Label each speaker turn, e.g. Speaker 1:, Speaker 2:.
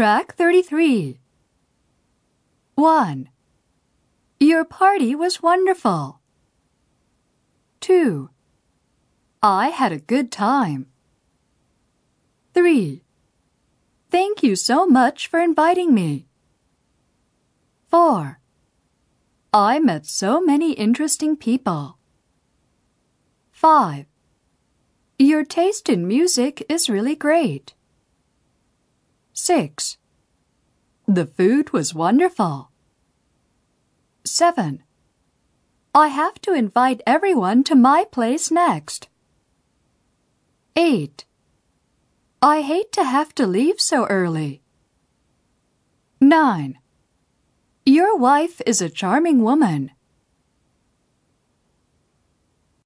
Speaker 1: Track 33. 1. Your party was wonderful. 2. I had a good time. 3. Thank you so much for inviting me. 4. I met so many interesting people. 5. Your taste in music is really great. 6. The food was wonderful. 7. I have to invite everyone to my place next. 8. I hate to have to leave so early. 9. Your wife is a charming woman.